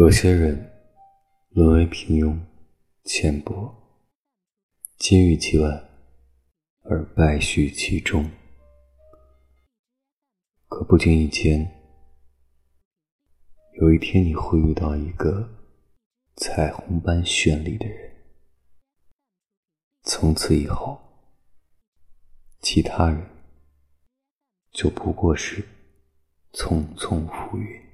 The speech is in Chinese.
有些人沦为平庸浅薄金玉其外而败絮其中。可不经意间有一天你会遇到一个彩虹般绚丽的人。从此以后其他人就不过是匆匆浮云。